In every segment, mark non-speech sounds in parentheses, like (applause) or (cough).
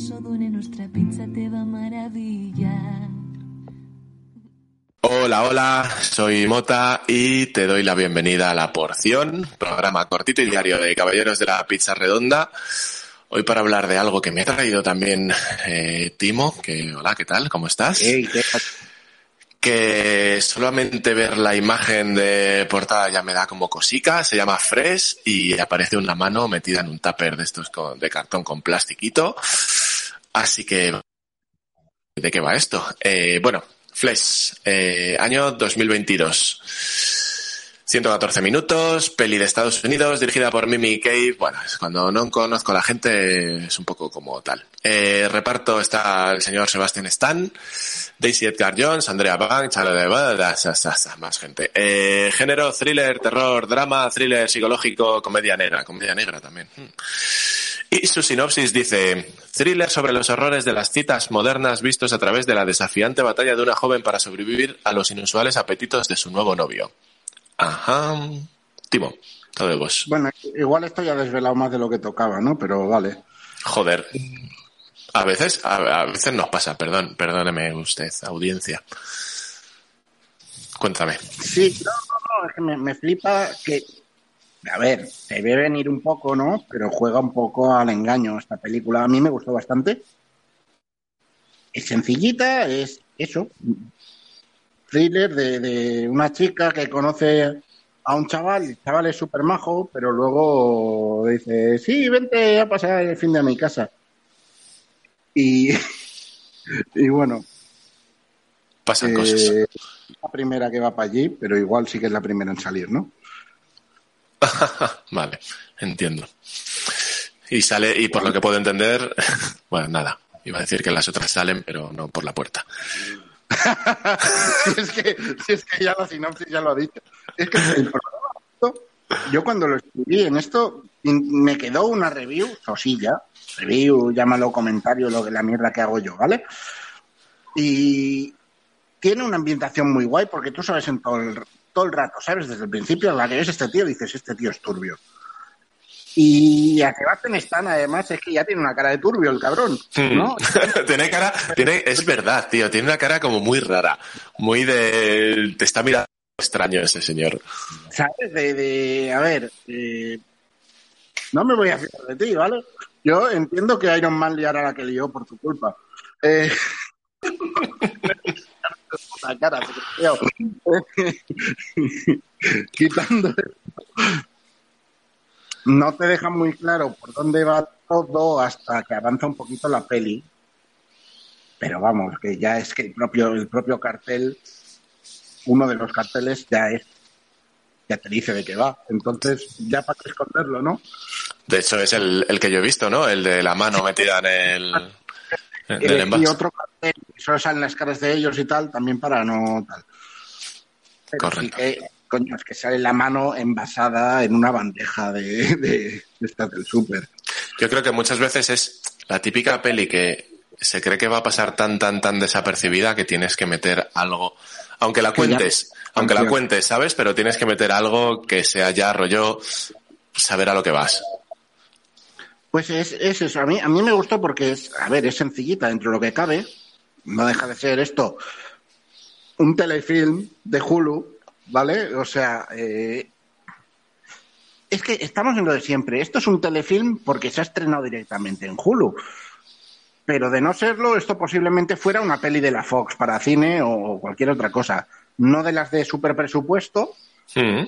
igual patatas o dune, nuestra pizza te va a maravillar. Hola, hola, soy Mota y te doy la bienvenida a La Porción, programa cortito y diario de Caballeros de la Pizza Redonda. Hoy para hablar de algo que me ha traído también eh, Timo, que hola, ¿qué tal? ¿Cómo estás? ¿qué tal? que solamente ver la imagen de portada ya me da como cosica, se llama Fresh y aparece una mano metida en un tupper de estos con- de cartón con plastiquito. Así que, ¿de qué va esto? Eh, bueno, Flesh, eh, año 2022. 114 minutos, peli de Estados Unidos, dirigida por Mimi Cave. Bueno, cuando no conozco a la gente es un poco como tal. Eh, reparto está el señor Sebastian Stan, Daisy Edgar Jones, Andrea Banks, más gente. Eh, género, thriller, terror, drama, thriller psicológico, comedia negra. Comedia negra también. Hmm. Y su sinopsis dice, thriller sobre los horrores de las citas modernas vistos a través de la desafiante batalla de una joven para sobrevivir a los inusuales apetitos de su nuevo novio. Ajá. Timo, todo de vos. Bueno, igual esto ya ha desvelado más de lo que tocaba, ¿no? Pero vale. Joder. A veces, a, a veces nos pasa, perdón, perdóneme usted, audiencia. Cuéntame. Sí, no, no, no, es que me, me flipa que, a ver, se ve venir un poco, ¿no? Pero juega un poco al engaño esta película. A mí me gustó bastante. Es sencillita, es eso. Thriller de, de una chica que conoce a un chaval, el chaval es súper majo, pero luego dice, sí, vente a pasar el fin de mi casa. Y, (laughs) y bueno, Pasan eh, cosas. la primera que va para allí, pero igual sí que es la primera en salir, ¿no? (laughs) vale, entiendo. Y sale, y por lo que puedo entender, (laughs) bueno, nada. Iba a decir que las otras salen, pero no por la puerta. si, (laughs) es que, es que ya la sinopsis ya lo ha dicho. Es que el yo cuando lo escribí en esto, me quedó una review, sosilla, review, llámalo comentario, lo que la mierda que hago yo, ¿vale? Y tiene una ambientación muy guay porque tú sabes en todo el, todo el rato, ¿sabes? Desde el principio, a la que ves este tío, dices, este tío es turbio. Y a Sebastian Stan, además, es que ya tiene una cara de turbio el cabrón, ¿no? (laughs) tiene cara, tiene, es verdad, tío, tiene una cara como muy rara, muy de, te está mirando extraño ese señor. ¿Sabes? De, de a ver, eh, no me voy a fiar de ti, ¿vale? Yo entiendo que Iron Man liará la que lió por tu culpa. Eh, la cara. (laughs) Quitando no te deja muy claro por dónde va todo hasta que avanza un poquito la peli. Pero vamos, que ya es que el propio, el propio cartel, uno de los carteles ya es ya te dice de qué va. Entonces, ya para qué esconderlo, ¿no? De hecho, es el, el que yo he visto, ¿no? El de la mano metida en el, en el Eh, y envase. otro cartel, solo salen las caras de ellos y tal, también para no tal. Pero Correcto. sí que, coño, es que sale la mano envasada en una bandeja de, (laughs) de, de estas del súper. Yo creo que muchas veces es la típica peli que se cree que va a pasar tan, tan, tan desapercibida que tienes que meter algo. Aunque la ya- cuentes, aunque la cuentes, ¿sabes? Pero tienes que meter algo que sea ya rollo saber a lo que vas. Pues es, es eso. A mí, a mí me gustó porque es, a ver, es sencillita dentro de lo que cabe. No deja de ser esto un telefilm de Hulu, ¿vale? O sea, eh, es que estamos en lo de siempre. Esto es un telefilm porque se ha estrenado directamente en Hulu. Pero de no serlo, esto posiblemente fuera una peli de la Fox para cine o cualquier otra cosa. No de las de super presupuesto, Mm.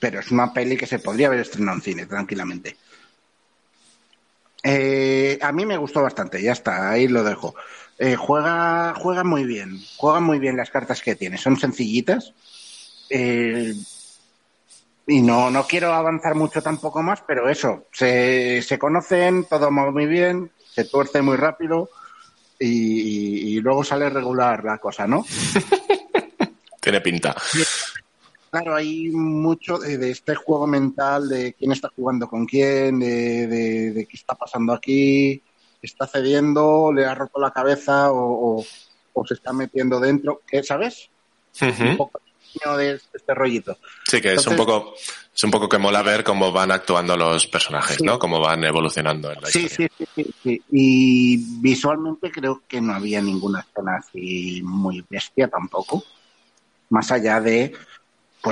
pero es una peli que se podría haber estrenado en cine tranquilamente. Eh, a mí me gustó bastante, ya está, ahí lo dejo. Eh, juega, juega muy bien, juega muy bien las cartas que tiene, son sencillitas. Eh, y no, no quiero avanzar mucho tampoco más, pero eso, se, se conocen, todo va muy bien, se tuerce muy rápido y, y luego sale regular la cosa, ¿no? (laughs) Tiene pinta. Claro, hay mucho de, de este juego mental de quién está jugando con quién, de, de- de qué está pasando aquí, está cediendo, le ha roto la cabeza o, o- o se está metiendo dentro, ¿qué sabes? Un Ujú. poco de este rollito. Sí, que es un poco, es un poco que mola ver cómo van actuando los personajes, Sí. ¿no? Cómo van evolucionando en la Sí, historia. sí, sí, sí, sí. Y visualmente creo que no había ninguna escena así muy bestia tampoco. Más allá de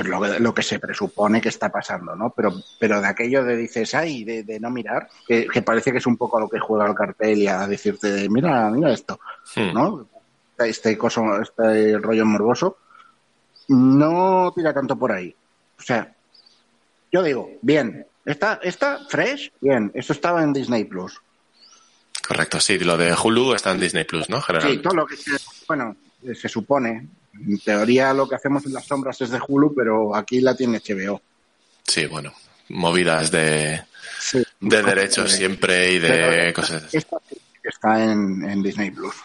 pues lo, que- lo que se presupone que está pasando, ¿no? Pero, pero de aquello de dices, ay, de, de no mirar, que, que parece que es un poco a lo que juega el cartel y a decirte, mira, mira esto. ¿no? Este coso, este rollo morboso, no tira tanto por ahí. O sea, yo digo, bien, está, está fresh, bien, esto estaba en Disney Plus. Correcto, sí, lo de Hulu está en Disney Plus, ¿no? Sí, todo lo que se, bueno, se supone. En teoría lo que hacemos en las sombras es de Hulu, pero aquí la tiene HBO. Sí, bueno, movidas de, Sí. de derechos siempre y de cosas así. Esta está en, en Disney Plus.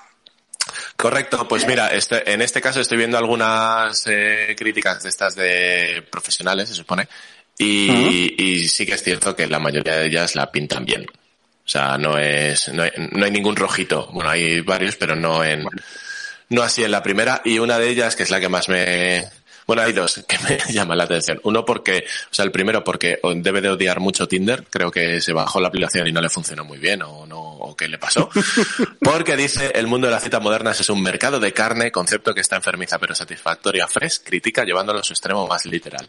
Correcto, pues mira, este, en este caso estoy viendo algunas eh, críticas de estas de profesionales, se supone, y, y sí que es cierto que la mayoría de ellas la pintan bien. O sea, no es, no hay, no hay ningún rojito. Bueno, hay varios, pero no en, no así en la primera. Y una de ellas, que es la que más me, bueno, hay dos que me (laughs) llaman la atención. Uno porque, o sea, el primero porque debe de odiar mucho Tinder. Creo que se bajó la aplicación y no le funcionó muy bien o no, o qué le pasó. (laughs) Porque dice, el mundo de las citas modernas es un mercado de carne, concepto que está enfermiza pero satisfactoria. Fresh critica llevándolo a su extremo más literal.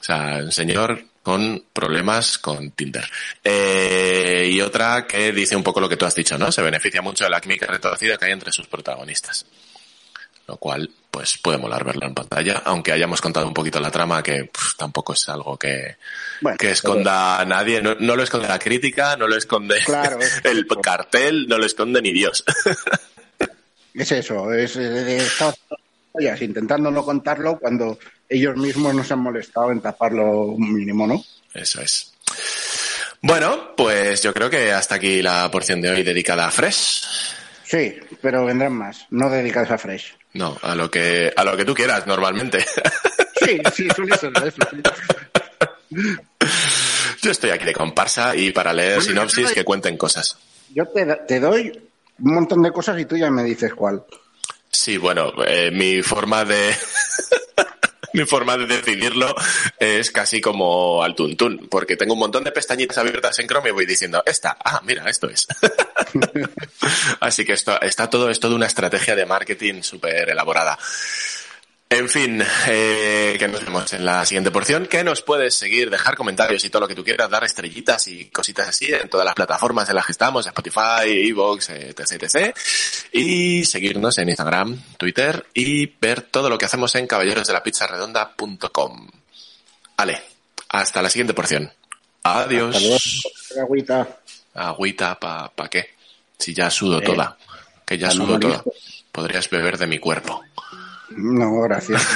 O sea, un señor con problemas con Tinder. Eh, y otra que dice un poco lo que tú has dicho, ¿no? Se beneficia mucho de la química retorcida que hay entre sus protagonistas. Lo cual, pues puede molar verlo en pantalla, aunque hayamos contado un poquito la trama, que pff, tampoco es algo que, Bueno, que esconda a nadie. No, no lo esconde la crítica, no lo esconde Claro, (laughs) es- el cartel, no lo esconde ni Dios. (laughs) Es eso, es de intentando no contarlo cuando ellos mismos no se han molestado en taparlo un mínimo, ¿no? Eso es. Bueno, pues yo creo que hasta aquí la porción de hoy dedicada a Fresh. Sí, pero vendrán más, no dedicados a Fresh. No, a lo que, a lo que tú quieras normalmente. (laughs) Sí, sí, suele ser eso. sí. Yo estoy aquí de comparsa y para leer sinopsis que cuenten cosas. Yo te, te doy un montón de cosas y tú ya me dices cuál. Sí, bueno, eh, mi forma de (laughs) mi forma de decidirlo es casi como al tuntún, porque tengo un montón de pestañitas abiertas en Chrome y voy diciendo, esta, ah, mira, esto es. (laughs) Así que esto, está todo, es toda una estrategia de marketing súper elaborada. En fin, eh, que nos vemos en la siguiente porción, que nos puedes seguir, dejar comentarios y todo lo que tú quieras, dar estrellitas y cositas así en todas las plataformas en las que estamos, Spotify, Evox, etc, etc. Y seguirnos en Instagram, Twitter y ver todo lo que hacemos en caballerosdelapizzaredonda.com. Vale, hasta la siguiente porción. Adiós. Hasta luego. Agüita. Agüita, ¿pa, pa qué? Si ya sudo Eh, toda. Que ya para sudo toda. Podrías beber de mi cuerpo. No, gracias. (laughs)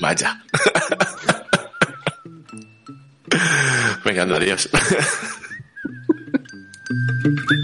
Vaya. (laughs) Venga, anda, adiós. (laughs)